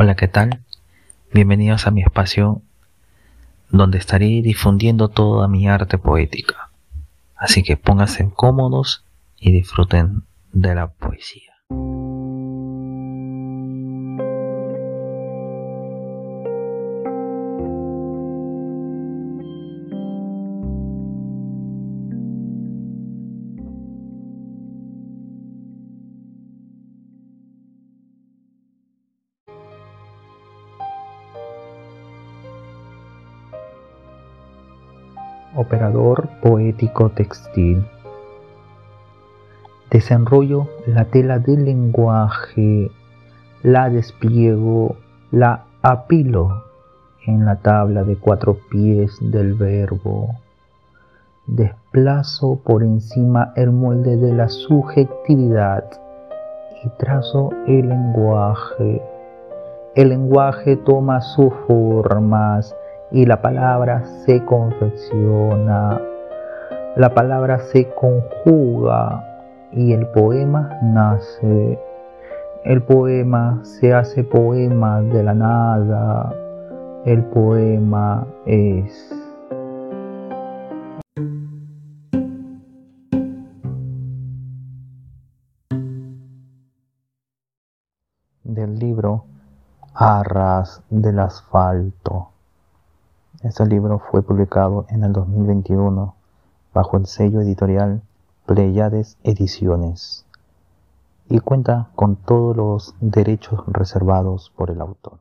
Hola, ¿qué tal? Bienvenidos a mi espacio donde estaré difundiendo toda mi arte poética. Así que pónganse cómodos y disfruten de la poesía. Operador poético textil. Desenrollo la tela del lenguaje, la despliego, la apilo en la tabla de cuatro pies del verbo. Desplazo por encima el molde de la subjetividad y trazo el lenguaje. El lenguaje toma sus formas y la palabra se confecciona, la palabra se conjuga y el poema nace. El poema se hace poema de la nada. El poema es. Del libro Arras del asfalto. Este libro fue publicado en el 2021 bajo el sello editorial Pleiades Ediciones y cuenta con todos los derechos reservados por el autor.